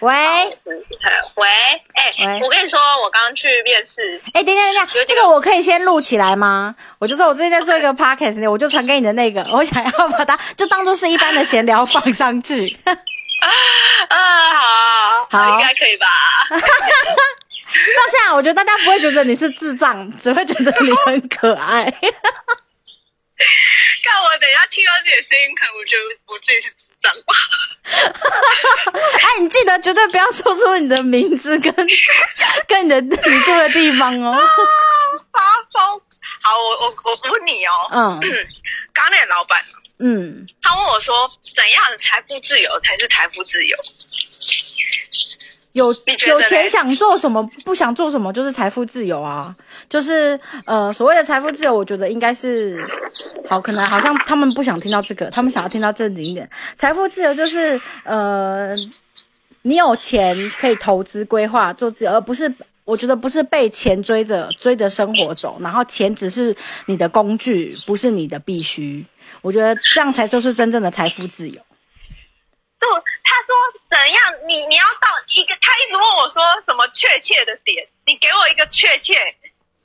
喂，喂，哎、喂我跟你说，我刚刚去面试，哎、等一下等一下，有这个我可以先录起来吗？我就说我最近在做一个 podcast，我就传给你的那个，我想要把它就当做是一般的闲聊放上去。啊，好，好应该可以吧？那现在我觉得大家不会觉得你是智障，只会觉得你很可爱。看我等一下听到自己的声音，可能我觉得我自己是智障吧。哎，你记得绝对不要说出你的名字跟 跟你的你住的地方哦。发疯。好，我我我问你哦，嗯 刚刚那个老板，嗯，他问我说，怎样的财富自由才是财富自由？有有钱想做什么，不想做什么，就是财富自由啊。就是呃，所谓的财富自由，我觉得应该是好，可能好像他们不想听到这个，他们想要听到正经一点。财富自由就是呃，你有钱可以投资、规划、做自由，而不是我觉得不是被钱追着追着生活走，然后钱只是你的工具，不是你的必须。我觉得这样才就是真正的财富自由。就他说怎样，你你要到一个，他一直问我说什么确切的点，你给我一个确切、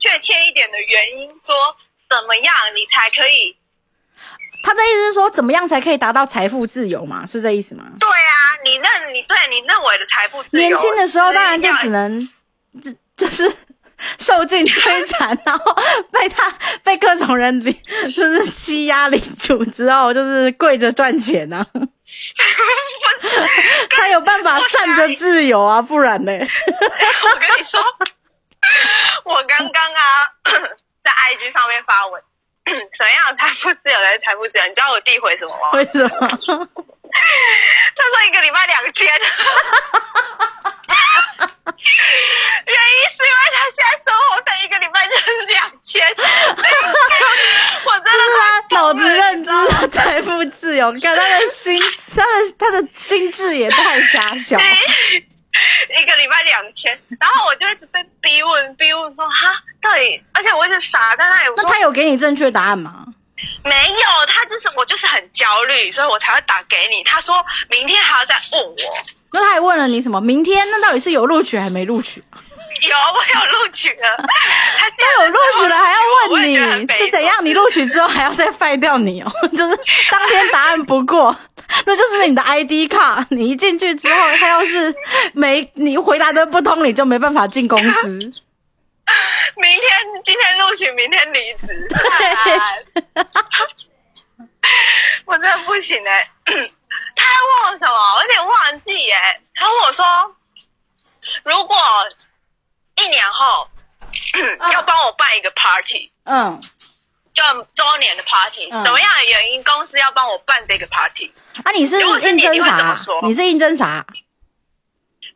确切一点的原因，说怎么样你才可以？他的意思是说，怎么样才可以达到财富自由嘛？是这意思吗？对啊，你认你对你认为的财富自由，年轻的时候当然就只能，就就是受尽摧残，然后被他被各种人领，就是欺压领主之后，就是跪着赚钱啊。他有办法站着自由啊，不然呢？我跟你说，我刚刚啊在 IG 上面发文，怎样的财富自由才是财富自由？你知道我弟回什么吗？为什么？他说一个礼拜两千，原因是因为他现在生活费一个礼拜就是两千，我真就是的他脑子认知财富自由，看他的心，他的心智也太狭小。一个礼拜两千，然后我就一直被逼问，逼问说哈，到底，而且我一直傻在那里，那他有给你正确答案吗？没有，他就是我就是很焦虑，所以我才会打给你。他说明天还要再问我，那他还问了你什么？明天那到底是有录取还没录取？有我有录取了，他有录取了还要问你 是怎样？你录取之后还要再废掉你哦，就是当天答案不过，那就是你的 ID 卡。你一进去之后，他要是没你回答的不通，你就没办法进公司。明天今天录取，明天离职。我真的不行哎、他还问我什么？我有点忘记哎、他问我说，如果一年后要帮我办一个 party，嗯，就周年的 party，、嗯什么样的原因公司要帮我办这个 party？啊，你是应征啥？你是应征啥？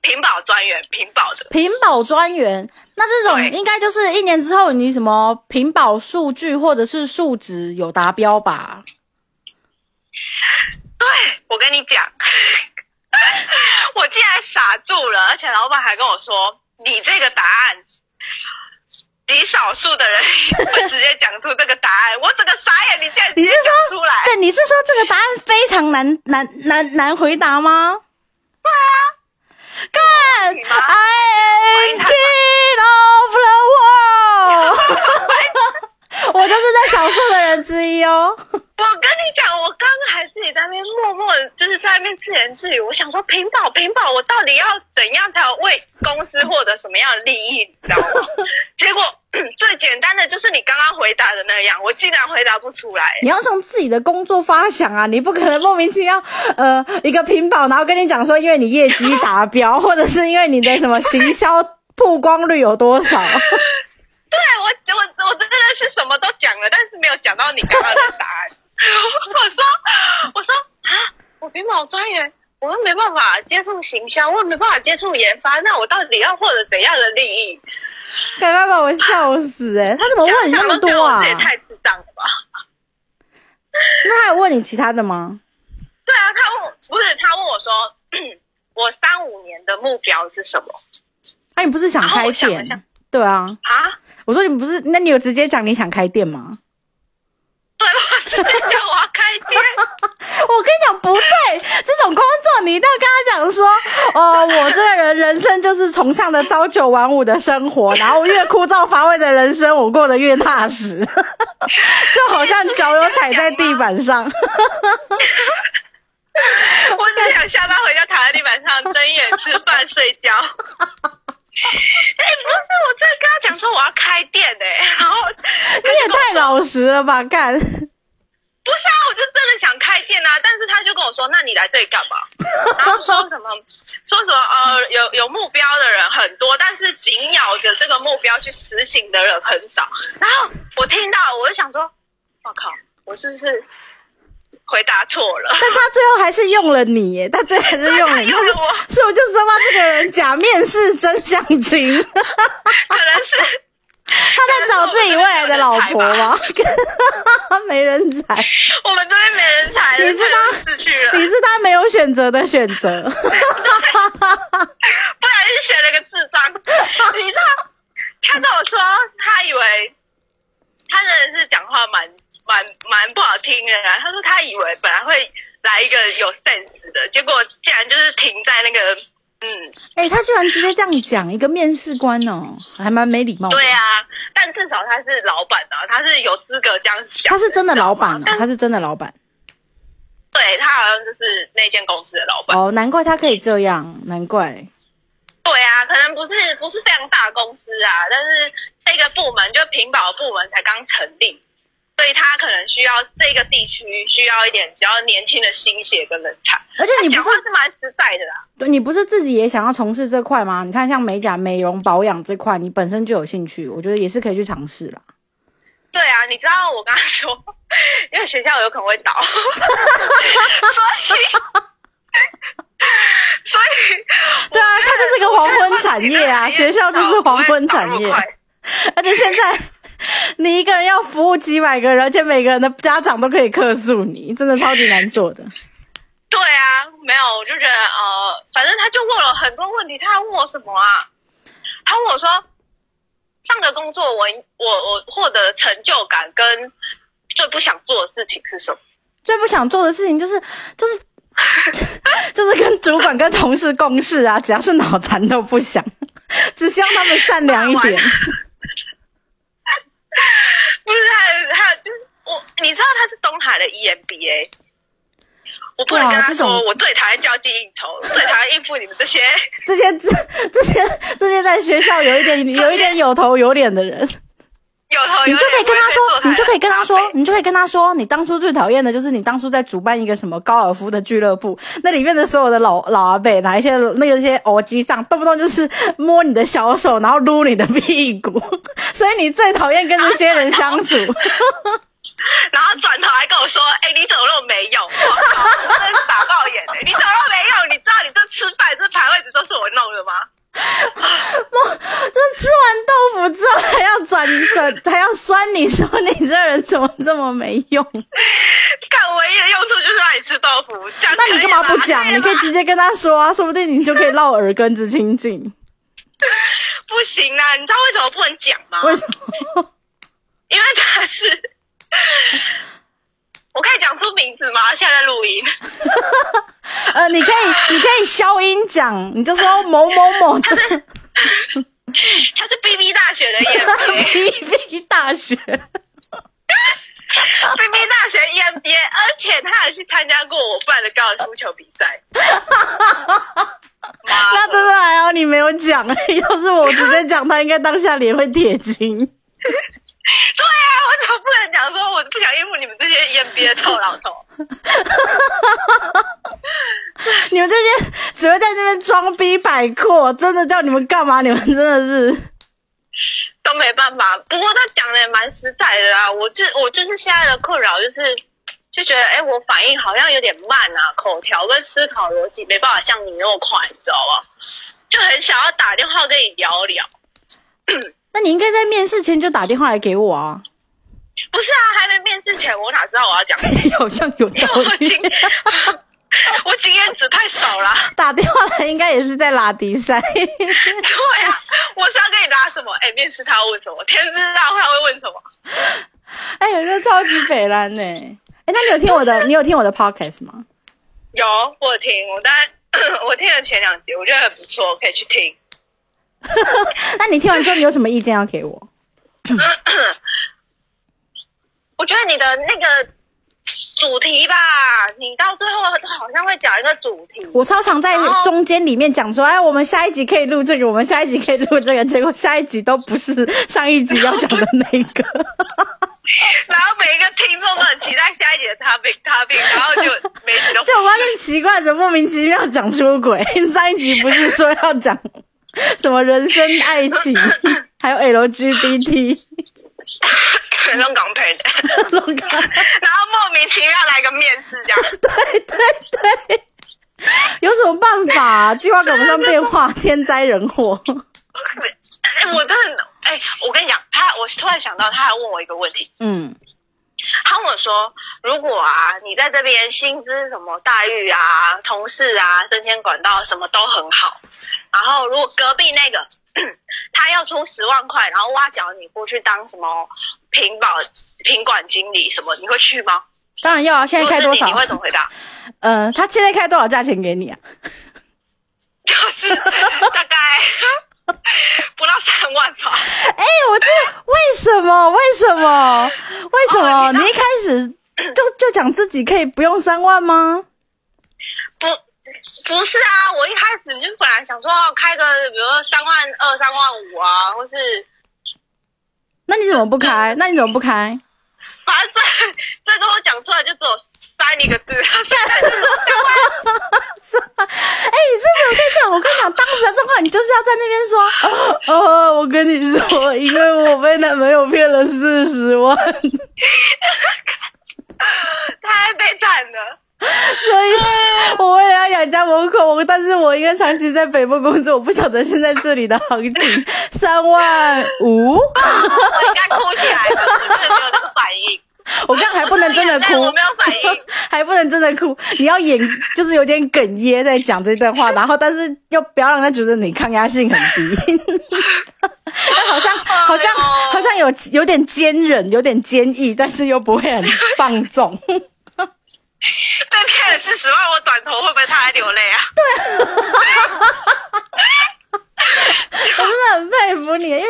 屏保专员，屏保的。屏保专员。那这种对应该就是一年之后你什么屏保数据或者是数值有达标吧？对，我跟你讲，我竟然傻住了，而且老板还跟我说，你这个答案，极少数的人 会直接讲出这个答案，我整个傻眼，你竟然你是说出来？对，你是说这个答案非常难难难难回答吗？对啊，看你吗，I am king of the world，我就是在少数的人之一哦。我跟你讲，我刚刚还自己在那边默默的，就是在那边自言自语。我想说，屏保屏保，我到底要怎样才为公司获得什么样的利益，你知道吗？结果最简单的就是你刚刚回答的那样，我竟然回答不出来。你要从自己的工作发想啊，你不可能莫名其妙，呃，一个屏保，然后跟你讲说，因为你业绩达标，或者是因为你的什么行销曝光率有多少。是什么都讲了，但是没有讲到你刚刚的答案。我说，我说啊，我屏保专员，我又没办法接触行销，我也没办法接触研发，那我到底要获得怎样的利益？刚刚把我笑死哎、他怎么问你那么多啊这？也太智障了吧！那还有问你其他的吗？对啊，他问我不是他问我说，我三五年的目标是什么啊，你不是想开店？对啊，啊？我说你不是，那你有直接讲你想开店吗？对，我直接讲我要开店。我 我跟你讲不对，这种工作你一定要跟他讲说，哦，我这个人人生就是崇尚的朝九晚五的生活，然后越枯燥乏味的人生我过得越踏实，就好像脚有踩在地板上。我只想下班回家躺在地板上睁眼吃饭睡觉。哎、不是，我真的跟他讲说我要开店哎、然后 你也太老实了吧，干！不是啊，我就真的想开店啊，但是他就跟我说，那你来这里干嘛？然后说什么说什么呃，有有目标的人很多，但是紧咬着这个目标去实行的人很少。然后我听到，我就想说，我靠，我是不是回答错了？但是他最后还是用了你耶，他最后还是用了你，他是我所以我就说嘛，这个人假面试真相亲，他可能是 他在找自己未来的老婆吗？没人才，我们这边没人才，你是他失去了，你是他没有选择的选择。不然就选了个智障。你知道，他跟我说，他以为他真的是讲话蛮蛮蛮不好听的啊。他说他以为本来会来一个有 sense 的，结果竟然就是停在那个嗯，哎、他居然直接这样讲，一个面试官哦，还蛮没礼貌。对啊。但至少他是老板啊，他是有资格这样讲。他是真的老板啊，他是真的老板对他好像就是那间公司的老板。哦，难怪他可以这样，难怪。对啊，可能不是不是非常大公司啊，但是这个部门就屏保部门才刚成立，所以他可能需要这个地区需要一点比较年轻的新血跟人才。而且你不是是蛮实在的啦。对你不是自己也想要从事这块吗？你看像美甲、美容、保养这块，你本身就有兴趣，我觉得也是可以去尝试啦。对啊，你知道我刚刚说，因为学校有可能会倒，所以所以对啊，它就是个黄昏产业啊，学校就是黄昏产业，而且现在 你一个人要服务几百个人，而且每个人的家长都可以客诉你，真的超级难做的。对啊，没有，我就觉得呃，反正他就问了很多问题，他还问我什么啊？他问我说，上个工作我我我获得成就感跟最不想做的事情是什么？最不想做的事情就是就是 就是跟主管跟同事共事啊，只要是脑残都不想，只希望他们善良一点。不是，还有还有就是我，你知道的 E EMBA。我不能跟他说，我最讨厌交际应酬，最讨厌应付你们这些。这些这这些这些在学校有一点有一点有头有脸的人，有头有脸你就可以跟他说，你就可以跟他说你就可以跟他说，你当初最讨厌的就是你当初在主办一个什么高尔夫的俱乐部，那里面的所有的老老阿伯，哪一些那个一些偶机上，动不动就是摸你的小手，然后撸你的屁股，所以你最讨厌跟这些人相处。然后转头还跟我说：“哎、你怎么那么没用？”我靠，真的是打爆眼哎、你怎么那么没用？你知道你这吃饭这排位置都是我弄的吗？我这吃完豆腐之后还要转转，还要酸你说你这人怎么这么没用？看唯一的用处就是让你吃豆腐，那你干嘛不讲？你可以直接跟他说啊，说不定你就可以绕耳根子清净。不行啊！你知道为什么不能讲吗？为什么？因为他是，我可以讲出名字吗？现在在录音。呃，你可以，你可以消音讲，你就说某某某的 他是 B B 大学的 EMBA，B B B 大学。，BB 大学 EMBA，而且他还去参加过我办的高尔夫球比赛。妈！那真的还好你没有讲，要是我直接讲，他应该当下脸会铁青。对啊，我怎么不能讲说我不想应付你们这些 EMBA 的臭老头？你们这些只会在这边装逼摆阔，真的叫你们干嘛？你们真的是都没办法。不过他讲的也蛮实在的啊，我就我就是现在的困扰就是，就觉得哎、我反应好像有点慢啊，口条跟思考逻辑没办法像你那么快，你知道吗？就很想要打电话跟你聊聊。那你应该在面试前就打电话来给我啊，不是啊，还没面试前我哪知道我要讲什么？好像有道我理经。我经验值太少了。打电话来应该也是在拉低赛。对啊，我是要跟你拉什么？哎、面试他要问什么？天知道他会问什么？哎呀，这超级北蓝呢、哎，那你有听我的？你有听我的 podcast 吗？有，我有听，我当然 我听了前两集，我觉得很不错，可以去听。那你听完之后，你有什么意见要给我？我觉得你的那个主题吧，你到最后好像会讲一个主题。我超常在中间里面讲说，哎，我们下一集可以录这个，我们下一集可以录这个，结果下一集都不是上一集要讲的那个。然后每一个听众都很期待下一集的 topic topic，然后就每集都。就我发现奇怪，怎么莫名其妙讲出轨？上一集不是说要讲 什么人生爱情，还有 LGBT。香港配的，然后莫名其妙来个面试，这样。对对对，有什么办法？计划赶不上变化，天灾人祸。哎，我真的，哎，我跟你讲，他，我突然想到，他还问我一个问题。嗯，他问我说，如果啊，你在这边薪资什么待遇啊，同事啊，升迁管道什么都很好，然后如果隔壁那个。他要出十万块，然后挖角你过去当什么品保品管经理什么，你会去吗？当然要啊！现在开多少？你会怎么回答？嗯，他现在开多少价钱给你啊？就是大概 不到三万吧。哎，我这为什么？为什么？为什么？你一开始就就讲自己可以不用三万吗？不。不是啊，我一开始就本来想说要开个，比如说三万二、三万五啊，或是……那你怎么不开？那你怎么不开？反正最最多我讲出来就只有三一个字。是吗？哎，你这怎么可以这样？我跟你讲，当时的状况，你就是要在那边说，哦，我跟你说，因为我被男朋友骗了四十万，太悲惨了。所以，我为了要养家糊口，但是我应该长期在北部工作，我不晓得现在这里的行情 三万五。我应该哭起来了，我真的没有这个反应。我刚还不能真的哭，我没有反应，还不能真的哭。你要演，就是有点哽咽在讲这段话，然后但是又不要让他觉得你抗压性很低。好像好像好像有有点坚韧，有点坚毅，但是又不会很放纵。被骗了四十万，我转头会不会他还流泪啊？对，我真的很佩服你，因为因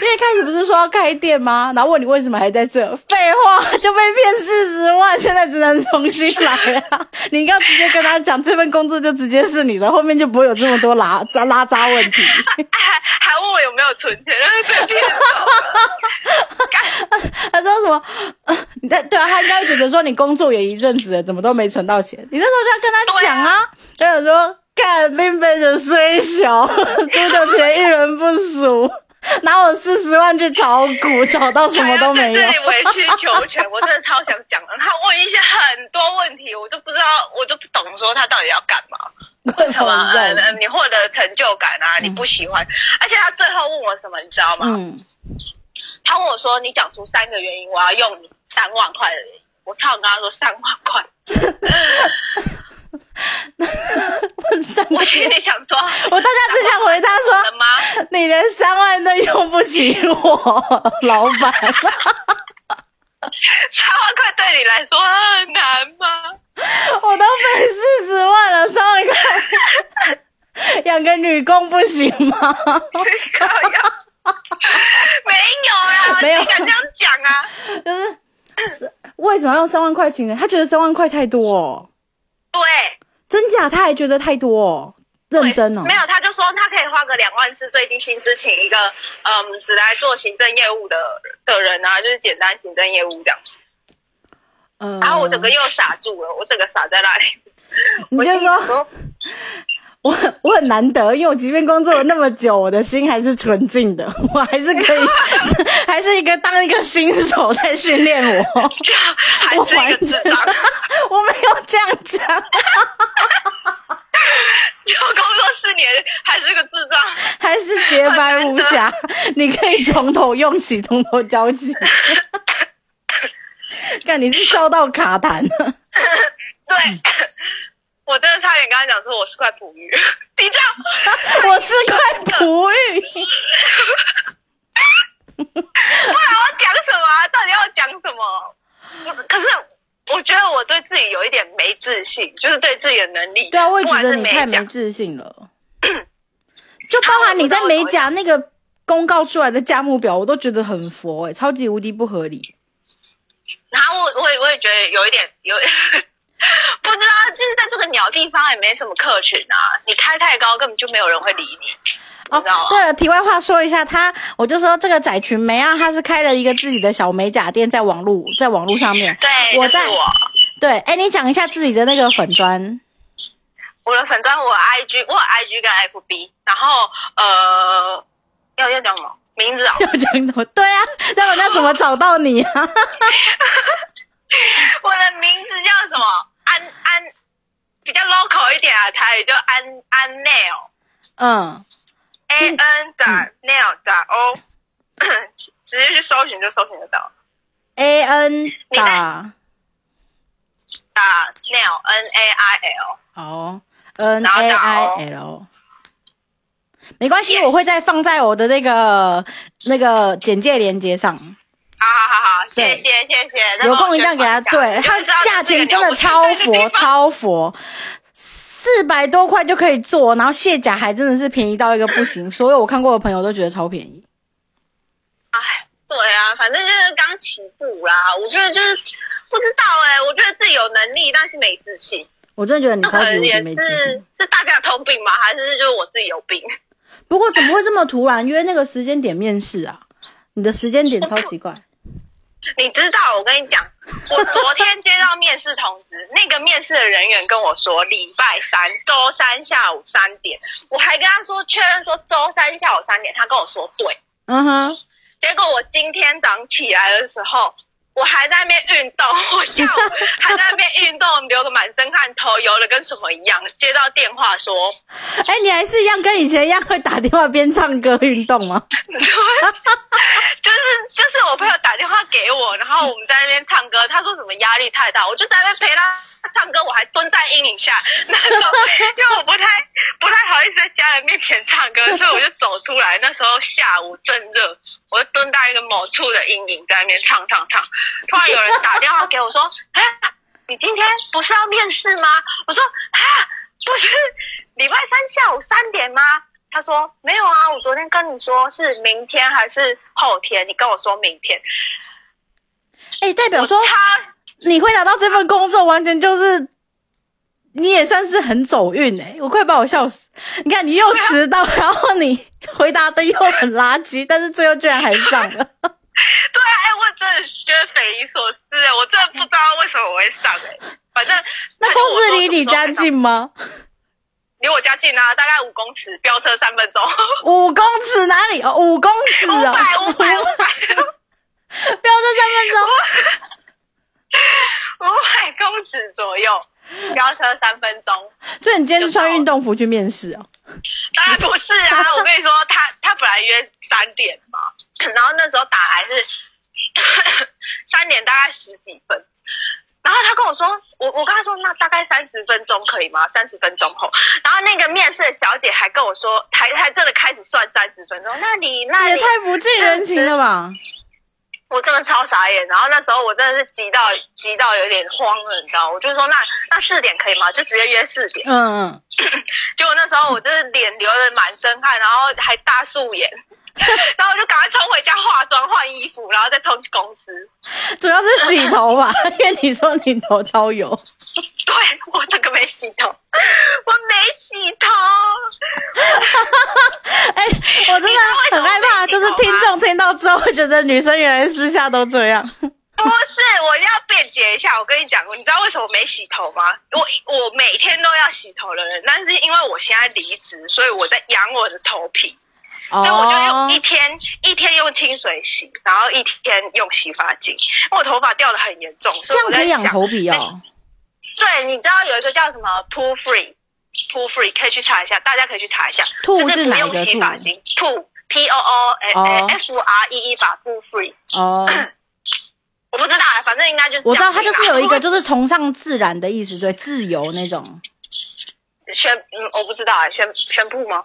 为开始不是说要开店吗？然后问你为什么还在这？废话，就被骗四十万，现在只能重新来啊！你要直接跟他讲，这份工作就直接是你的，后面就不会有这么多拉渣拉渣问题。还还问我有没有存钱，被骗他说什么？你在对啊，他应该觉得说你工作也一阵子了，怎么都没存到钱？你那时候就要跟他讲啊，他想说，干林北的虽小，多的钱一人不数，拿我四十万去炒股，炒到什么都没有。这里委曲求全，我真的超想讲了。他问一些很多问题，我都不知道，我就不懂，说他到底要干嘛？为什么？呃，你获得成就感啊？你不喜欢？而且他最后问我什么，你知道吗？嗯。他问我说：“你讲出三个原因，我要用你三万块而已。”我超想跟他说三万块。我心里想说，我大家只想回答说：“你连三万都用不起我，老板。”三万块对你来说很难吗？我都没四十万了，三万块 养个女工不行吗？没有啊，没有敢这样讲啊？就是为什么要用三万块请人？他觉得三万块太多。对，真假？他还觉得太多，认真哦。没有，他就说他可以花个两万是最低薪资，请一个嗯，只来做行政业务的的人啊，就是简单行政业务这样。嗯。然后我整个又傻住了，我整个傻在那里。你就说。我我很难得，因为我即便工作了那么久，我的心还是纯净的，我还是可以，还是一个当一个新手在训练我。还是一个 我没有这样讲。就工作四年还是个智障，还是洁白无瑕？你可以从头用起，从头教起。看你是笑到卡痰了。对。我真的差点跟他讲说我是块璞玉，你知道？我是块璞玉。不然我讲什么？到底要讲什么？可是我觉得我对自己有一点没自信就是对自己的能力。对啊，我也觉得你太甲没自信了。就包含你在美甲那个公告出来的价目表，我都觉得很佛哎、超级无敌不合理。然后我我也我也觉得有一点有，不知道，就是在这个鸟地方也没什么客群啊，你开太高根本就没有人会理你，哦？对了，题外话说一下，他我就说这个仔群梅啊，他是开了一个自己的小美甲店，在网络在网络上面。对，我在就是我对，哎，你讲一下自己的那个粉砖。我的粉砖，我 IG，我有 IG 跟 FB，然后呃，要要讲什么名字啊？要讲什么？对啊，那我要怎么找到你啊？我的名字叫什么？安安，比较 local 一点啊，台语叫安安 nail。嗯，A N 打 nail 打 O，直接去搜寻就搜寻得到。A N 你在打打 nail N A I L，哦 N 然后 A 打 I O L，没关系，我会再放在我的那个那个简介链接上。好好好好，谢谢谢谢。有空一定要给他，对他价钱真的超佛，超佛，四百多块就可以做，然后卸甲还真的是便宜到一个不行，所有我看过的朋友都觉得超便宜。哎，对啊，反正就是刚起步啦。我觉得就是不知道哎、我觉得自己有能力，但是没自信。我真的觉得你超级无敌能也没自是信。是大家通病吗？还是就是我自己有病？不过怎么会这么突然约那个时间点面试啊？你的时间点超奇怪。你知道，我跟你讲，我昨天接到面试通知，那个面试的人员跟我说礼拜三、周三下午三点，我还跟他说确认说周三下午三点，他跟我说对。嗯哼，结果我今天早上起来的时候，我还在那边运动，我下午还在那边运动，流个满身汗，头油的跟什么一样。接到电话说，哎、你还是一样跟以前一样会打电话边唱歌运动吗？就是就是我朋友打电话给我，然后我们在那边唱歌，他说什么压力太大，我就在那边陪他唱歌，我还蹲在阴影下。那时候因为我不太不太好意思在家人面前唱歌，所以我就走出来。那时候下午正热，我就蹲在一个某处的阴影在那边唱唱唱。突然有人打电话给我说：“哎，你今天不是要面试吗？”我说：“啊，不是礼拜三下午三点吗？”他说：“没有啊，我昨天跟你说是明天还是后天，你跟我说明天。哎、代表说他你会拿到这份工作，完全就是你也算是很走运哎、我快把我笑死！你看你又迟到，然后你回答的又很垃圾，但是最后居然还上了。对啊，哎，我真的觉得匪夷所思哎，我真的不知道为什么我会上哎。反正 那公司离你家近吗？离我家近啊，大概五公尺，飙车三分钟。五公尺哪里？哦，五公尺五哦，百，五百，五百，飙车三。五百公尺左右，飙车三分钟。所以你今天是穿运动服去面试哦？当然不是啊！我跟你说，他他本来约三点嘛，然后那时候打来是 三点，大概十几分。然后他跟我说，我我跟他说，那大概三十分钟可以吗？三十分钟后，然后那个面试的小姐还跟我说，还还真的开始算三十分钟。那你那你也太不近人情了吧！我真的超傻眼，然后那时候我真的是急到急到有点慌了，你知道？我就说那那四点可以吗？就直接约四点。嗯嗯，结果那时候我就是脸流的满身汗，然后还大素颜，然后我就赶快冲回家化妆换衣服，然后再冲去公司。主要是洗头吧，因为你说你头超油。对我这个没洗头，我没洗头。哎、我真的很害怕，就是听众听到之后会觉得女生原来私下都这样。不是，我要辩解一下。我跟你讲，你知道为什么我没洗头吗？我我每天都要洗头的人，但是因为我现在离职，所以我在养我的头皮。所以我就用一天一天用清水洗，然后一天用洗发精。我头发掉的很严重，这样所以我在想可以养头皮哦。对，你知道有一个叫什么 “Too Free”。Too Free 可以去查一下，大家可以去查一下。兔就是是不用哪个兔？洗发精，Poo P O O 哦 F R E E 吧，Poo Free。哦，我不知道啊，反正应该就是我知道它就是有一个，就就是崇尚自然的意思，对，自由那种。宣嗯，我不知道啊，宣宣布吗？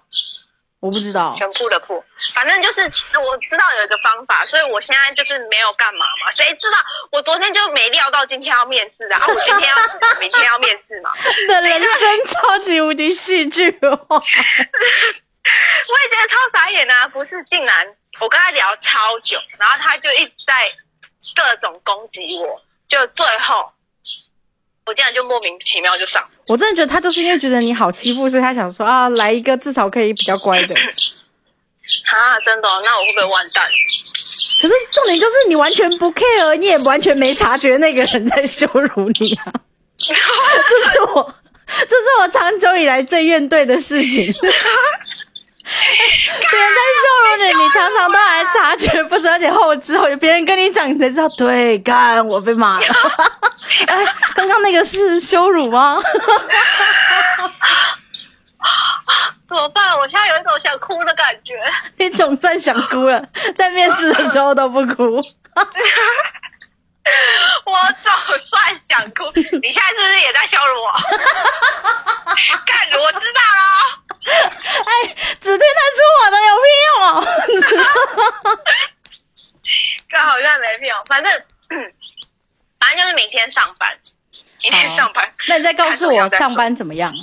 我不知道。全部的铺，反正就是我知道有一个方法，所以我现在就是没有干嘛嘛。谁知道我昨天就没料到今天要面试啊？啊我今天要明天要面试嘛？你的人生超级无敌戏剧哦。我也觉得超傻眼啊！不是，竟然我跟他聊超久，然后他就一直在各种攻击我，就最后我竟然就莫名其妙就上。我真的觉得他就是因为觉得你好欺负，所以他想说啊，来一个至少可以比较乖的。啊，真的哦、那我会不会完蛋？可是重点就是你完全不 care，你也完全没察觉那个人在羞辱你啊！这是我，这是我长久以来最怨怼的事情。别人在羞辱你，你常常都还察觉不出，而且后之后有别人跟你讲，你才知道，对，干我被骂了。哎，刚刚那个是羞辱吗？怎么办？我现在有一种想哭的感觉。你总算想哭了，在面试的时候都不哭。我总算想哭，你现在是不是也在羞辱我？干，我知道了。哎，只听得出我的有屁用哦！干好像没用，反正反正就是明天上班，明天上班。那你再告诉我上班怎么样？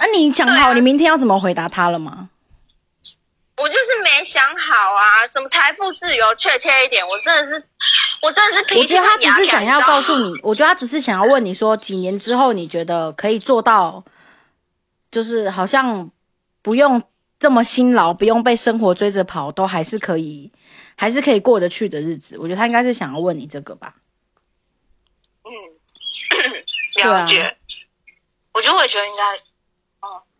那、你讲好你明天要怎么回答他了吗？我就是没想好啊，什么财富自由，确切一点，我真的是，我真的是脾气我觉得他只是想要告诉你，你，我觉得他只是想要问你说，几年之后你觉得可以做到，就是好像不用这么辛劳，不用被生活追着跑，都还是可以，还是可以过得去的日子。我觉得他应该是想要问你这个吧。嗯，了解。我就会觉得应该，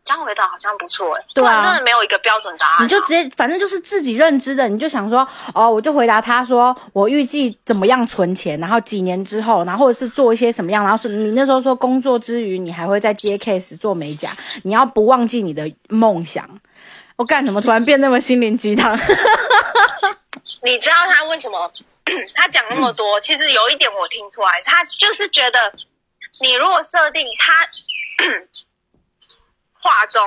哦，这样回答好像不错哎。对啊真的没有一个标准答案啊。你就直接，反正就是自己认知的，你就想说，哦，我就回答他说，我预计怎么样存钱，然后几年之后，然后或者是做一些什么样，然后是你那时候说工作之余，你还会再接 case 做美甲，你要不忘记你的梦想。我干什么突然变那么心灵鸡汤？你知道他为什么 他讲那么多？其实有一点我听出来，他就是觉得你如果设定他话中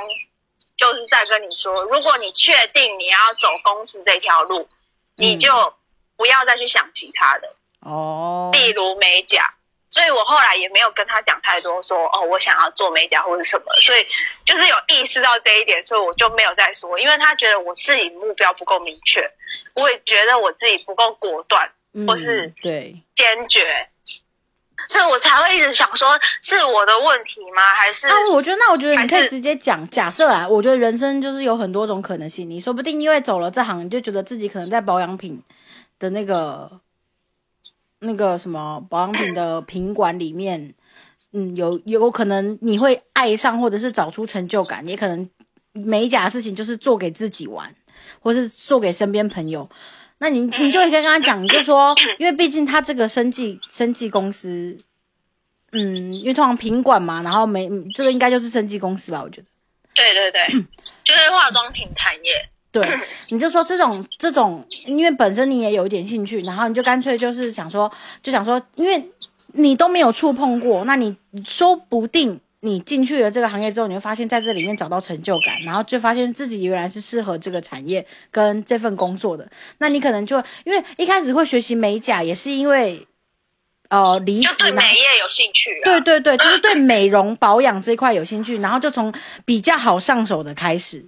就是在跟你说，如果你确定你要走公司这条路，你就不要再去想其他的，哦，例如美甲。所以我后来也没有跟他讲太多说哦，我想要做美甲或者什么，所以就是有意识到这一点，所以我就没有再说，因为他觉得我自己目标不够明确，我也觉得我自己不够果断嗯或是对，坚决，所以我才会一直想说是我的问题吗？还是那，我觉得那我觉得你可以直接讲，假设啊，我觉得人生就是有很多种可能性，你说不定因为走了这行，你就觉得自己可能在保养品的那个那个什么保养品的 品管里面，嗯，有有可能你会爱上，或者是找出成就感，也可能美甲的事情就是做给自己玩，或是做给身边朋友。那你你就可以跟他讲，你就说，因为毕竟他这个生计生计公司，嗯，因为通常品管嘛，然后美嗯这个应该就是生计公司吧，我觉得。对对对，就是化妆品产业。对，你就说这种这种，因为本身你也有一点兴趣，然后你就干脆就是想说，就想说，因为你都没有触碰过，那你说不定你进去了这个行业之后，你会发现在这里面找到成就感，然后就发现自己原来是适合这个产业跟这份工作的，那你可能就因为一开始会学习美甲，也是因为呃离职就是美业有兴趣啊。对对对，就是对美容保养这一块有兴趣，然后就从比较好上手的开始，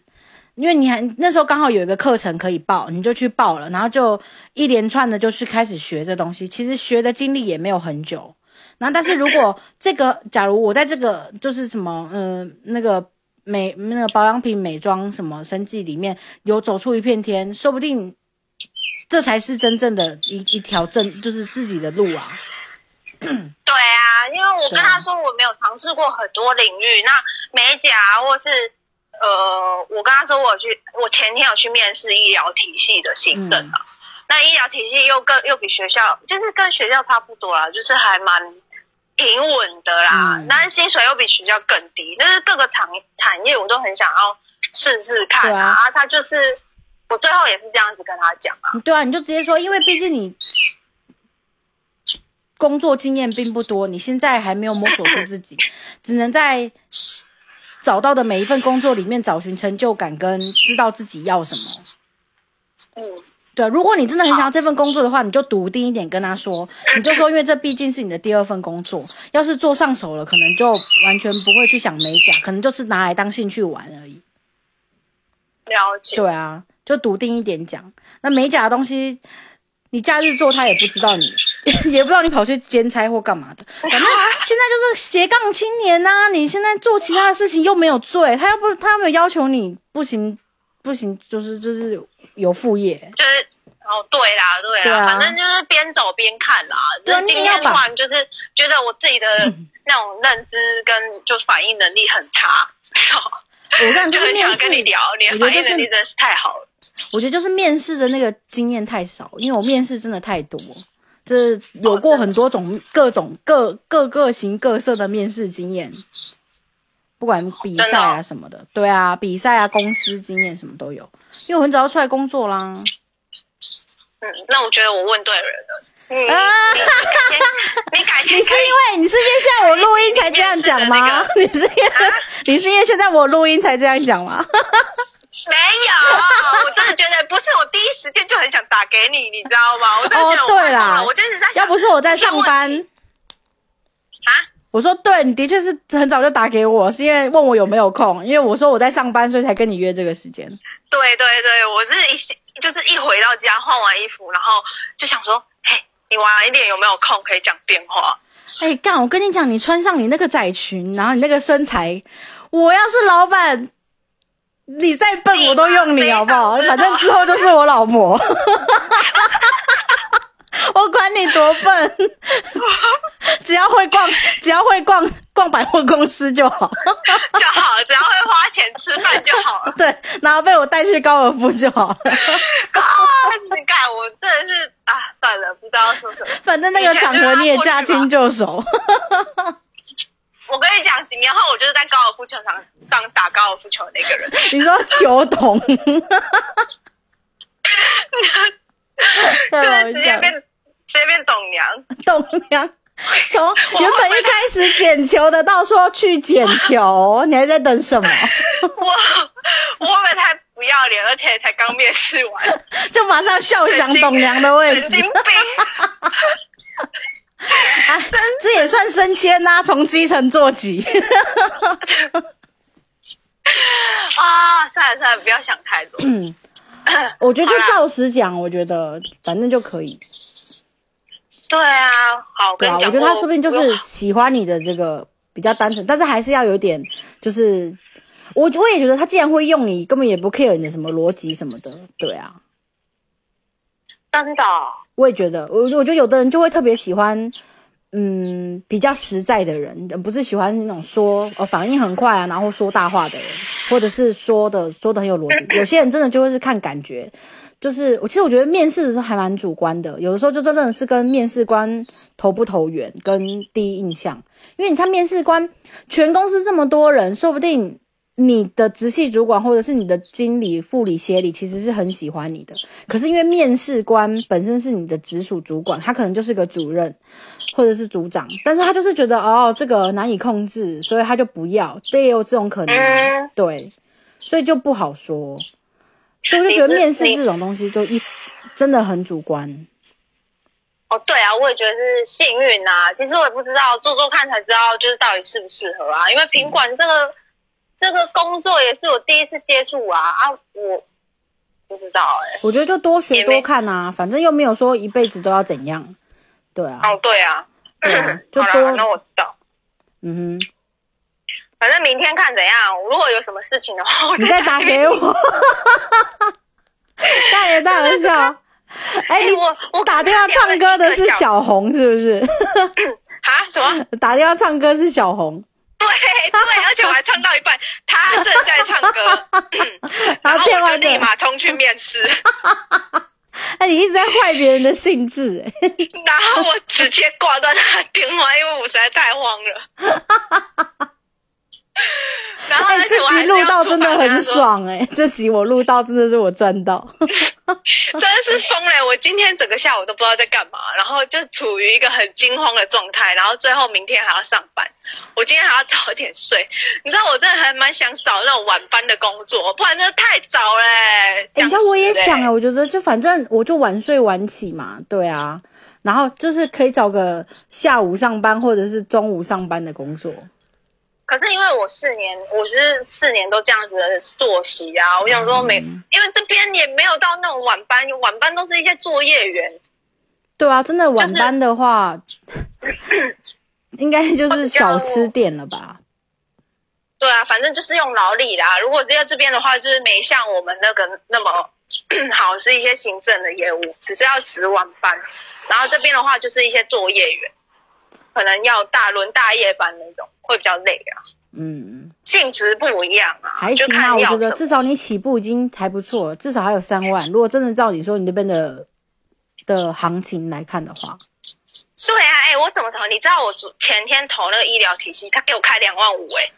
因为你还那时候刚好有一个课程可以报，你就去报了，然后就一连串的就去开始学这东西。其实学的经历也没有很久，然后但是如果这个，假如我在这个就是什么，嗯、那个美那个保养品、美妆什么生计里面有走出一片天，说不定这才是真正的一一条正就是自己的路啊。对啊，因为我跟他说我没有尝试过很多领域，那美甲啊或是呃，我跟他说我去，我前天有去面试医疗体系的行政啊。那医疗体系又更又比学校，就是跟学校差不多啦，就是还蛮平稳的啦。嗯但是薪水又比学校更低，就是各个产产业我都很想要试试看啊。他就是我最后也是这样子跟他讲啊。对啊，你就直接说，因为毕竟你工作经验并不多，你现在还没有摸索出自己，只能在找到的每一份工作里面找寻成就感，跟知道自己要什么。嗯，对，如果你真的很想要这份工作的话，你就笃定一点跟他说，你就说，因为这毕竟是你的第二份工作，要是做上手了，可能就完全不会去想美甲，可能就是拿来当兴趣玩而已。了解。对啊，就笃定一点讲。那美甲的东西，你假日做他也不知道你，也不知道你跑去兼差或干嘛的。反正 现在就是斜杠青年呐、你现在做其他的事情又没有罪，他又不他又没有要求你不行不行，就是就是有副业。就是哦，对啦，对啦，对啊反正就是边走边看啦。就是今天你也要把突然就是觉得我自己的 那种认知跟就反应能力很差，我看就很就是面试，想跟你聊，你的反应能力真的是太好了。我觉得就是面试的那个经验太少，因为我面试真的太多，就是有过很多种各种各各个形各色的面试经验，不管比赛啊什么的，对啊，比赛啊、公司经验什么都有。因为我很早就出来工作啦，嗯，那我觉得我问对人了。嗯，啊你你改天，你 是因为你是因为现在我录音才这样讲吗？你 你是因为你是因为现在我录音才这样讲吗？没有，我真的觉得不是，我第一时间就很想打给你，你知道吗？我真的觉得哦我对啦我就是在想要不是我在上班。啊，我说对，你的确是很早就打给我，是因为问我有没有空，因为我说我在上班，所以才跟你约这个时间。对对对，我是一就是一回到家换完衣服，然后就想说，嘿，你晚一点有没有空可以讲电话？哎，干！我跟你讲，你穿上你那个窄裙，然后你那个身材，我要是老板，你再笨我都用你，好不好？反正之后就是我老婆，我管你多笨，只要会逛逛百货公司就好。就好，只要会花钱吃饭就好了。对，然后被我带去高尔夫就好了。啊，你看我真的是啊，算了，不知道说什么。反正那个场合你也驾轻就熟。我跟你讲，几年后我就是在高尔夫球场上打高尔夫球的那个人。你说球童，就是直接变直接变董娘，栋梁，从原本一开始捡球的到说去捡球，你还在等什么？我我会不会太不要脸，而且才刚面试完，就马上笑想董娘的位置神经，病！哎，这也算升迁呐、从基层做起。啊，算了算了，不要想太多。嗯，我觉得就照实讲，我觉得反正就可以。对啊，好，跟你讲，我觉得他说不定就是喜欢你的这个比较单纯，但是还是要有一点，就是我我也觉得他既然会用你，根本也不 care 你的什么逻辑什么的，对啊，真的哦我也觉得，我我觉得有的人就会特别喜欢，嗯，比较实在的人，不是喜欢那种说呃反应很快啊，然后说大话的人，或者是说的说的很有逻辑。有些人真的就会是看感觉，就是我其实我觉得面试的时候还蛮主观的，有的时候就真的是跟面试官投不投缘，跟第一印象。因为你看面试官，全公司这么多人，说不定你的直系主管或者是你的经理、副理、协理其实是很喜欢你的，可是因为面试官本身是你的直属主管，他可能就是个主任或者是组长，但是他就是觉得哦这个难以控制，所以他就不要，这也有这种可能，嗯对，所以就不好说。所以我就觉得面试这种东西就一真的很主观。哦，对啊，我也觉得是幸运啊。其实我也不知道，做做看才知道，就是到底适不适合啊。因为品管这个这个工作也是我第一次接触啊啊，我不知道哎、我觉得就多学多看啊，反正又没有说一辈子都要怎样，对啊，哦，对啊，对啊 就好多啦，那我知道。嗯哼，反正明天看怎样，如果有什么事情的话，再打给我，大爷大玩笑。哎、你我我打电话唱歌的是小红是不是？啊什么？打电话唱歌是小红，对对，而且我还唱到一半，他正在唱歌，然后我电话就就立马冲去面试，哎、你一直在坏别人的兴致、哎，然后我直接挂断他的电话，因为我实在太慌了。然后哎、这集录到真的很爽、哎，这集我录到真的是我赚到，真的是疯了！我今天整个下午都不知道在干嘛，然后就处于一个很惊慌的状态，然后最后明天还要上班，我今天还要早一点睡。你知道我真的还蛮想找那种晚班的工作，不然真的太早嘞。哎、你知道我也想啊，我觉得就反正我就晚睡晚起嘛，对啊，然后就是可以找个下午上班或者是中午上班的工作。可是因为我四年，我是四年都这样子的作息啊，我想说没，嗯因为这边也没有到那种晚班，晚班都是一些作业员。对啊，真的晚班的话，应该就是小吃店了吧？对啊，反正就是用劳力啦。如果在这边的话，就是没像我们那个那么 好，是一些行政的业务，只是要值晚班。然后这边的话，就是一些作业员，可能要大轮大夜班那种，会比较累啊，嗯，性质不一样啊。就还行啊，我觉得至少你起步已经还不错了，至少还有三万。如果真的照你说你那边的的行情来看的话，对啊，哎、我怎么投？你知道我前天投那个医疗体系，他给我开两万五，哎，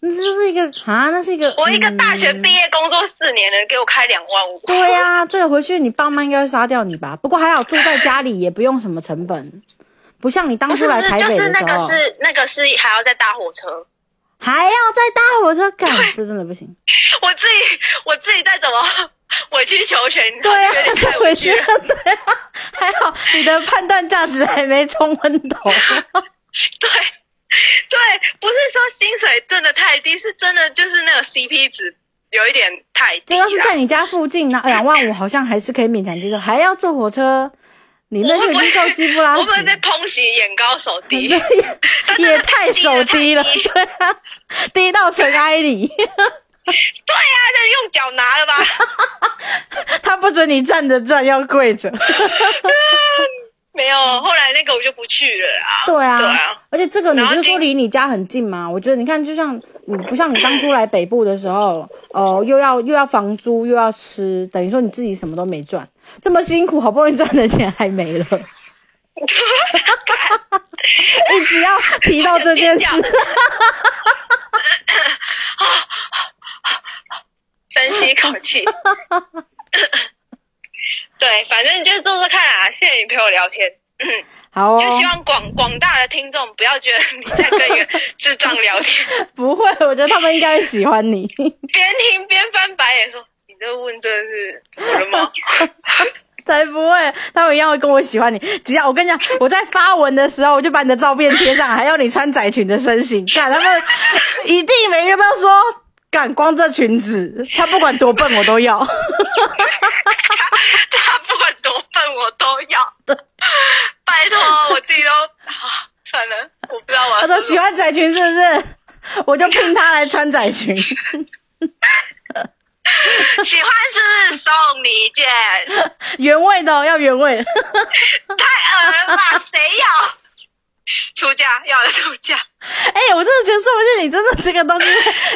那这就是一个啊，那是一个我一个大学嗯毕业工作四年的人给我开两万五，对呀、这个回去你爸妈应该会杀掉你吧？不过还好住在家里也不用什么成本，不像你当初来台就是那北的时候，个是那个是还要再搭火车，还要再搭火车干，这真的不行。我自己我自己再怎么 委曲求全，对啊有点，太委屈了。对啊，还好你的判断价值还没冲昏头。对对，不是说薪水真的太低，是真的就是那个 CP 值有一点太低啦。就要是在你家附近，那两万五好像还是可以勉强接受，还要坐火车，你那个已经够鸡不拉屎我会不会，被抨击眼高手低？也太手低了，低对啊，低到尘埃里。对呀、这用脚拿了吧？他不准你站着转，要跪着。没有，后来那个我就不去了啊，对啊，而且这个你不是说离你家很近吗？我觉得你看，就像你不像你当初来北部的时候，哦、又要又要房租又要吃，等于说你自己什么都没赚，这么辛苦，好不容易赚的钱还没了，你只要提到这件事。深吸一口气。对，反正就做做看啊。谢谢你陪我聊天，好哦就，希望广广大的听众不要觉得你在跟一个智障聊天，不会，我觉得他们应该会喜欢你。边听边翻白眼说：“你这问真的是什么了吗？”才不会，他们一样会跟我喜欢你。只要我跟你讲，我在发文的时候，我就把你的照片贴上，还要你穿窄裙的身形，看他们一定每个都说，敢光这裙子，他不管多笨我都要。我都要。拜托，我自己都啊，算了，我不知道我要他说喜欢窄裙是不是？我就聘他来穿窄裙。喜欢是不是送你一件？原味的、哦，要原味的。太恶了吧？谁要？出价要的出价。哎、我真的觉得，说不定你真的这个东西，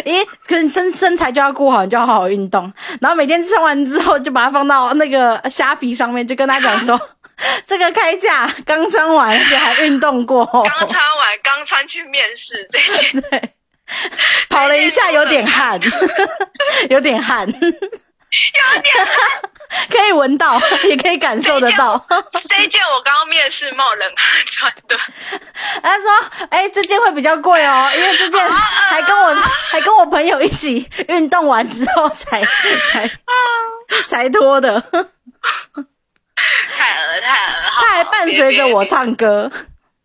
咦，可是你身身材就要顾好，你就要好好运动，然后每天穿完之后就把它放到那个虾皮上面，就跟他讲说，这个开价刚穿完，而且还运动过，刚穿完，刚穿去面试这 件，对，跑了一下有点汗，有点汗，有 点可以闻到，也可以感受得到。这一件我刚刚面试冒冷汗穿的，他说：“哎、这件会比较贵哦，因为这件还跟我还跟我朋友一起运动完之后才才才脱的，太太恶了。好他还伴随着我，唱歌。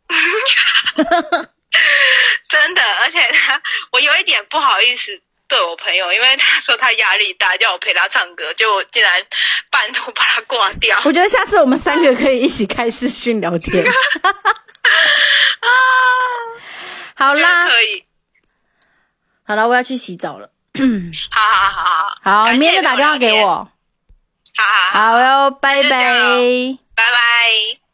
真的，而且他我有一点不好意思。对我朋友，因为他说他压力大，叫我陪他唱歌，结果竟然半途把他挂掉。我觉得下次我们三个可以一起开视讯聊天。啊，好啦，可以，好了，我要去洗澡了。好好好好，好，明天再打电话给我。好好好，好哟，拜拜。拜拜。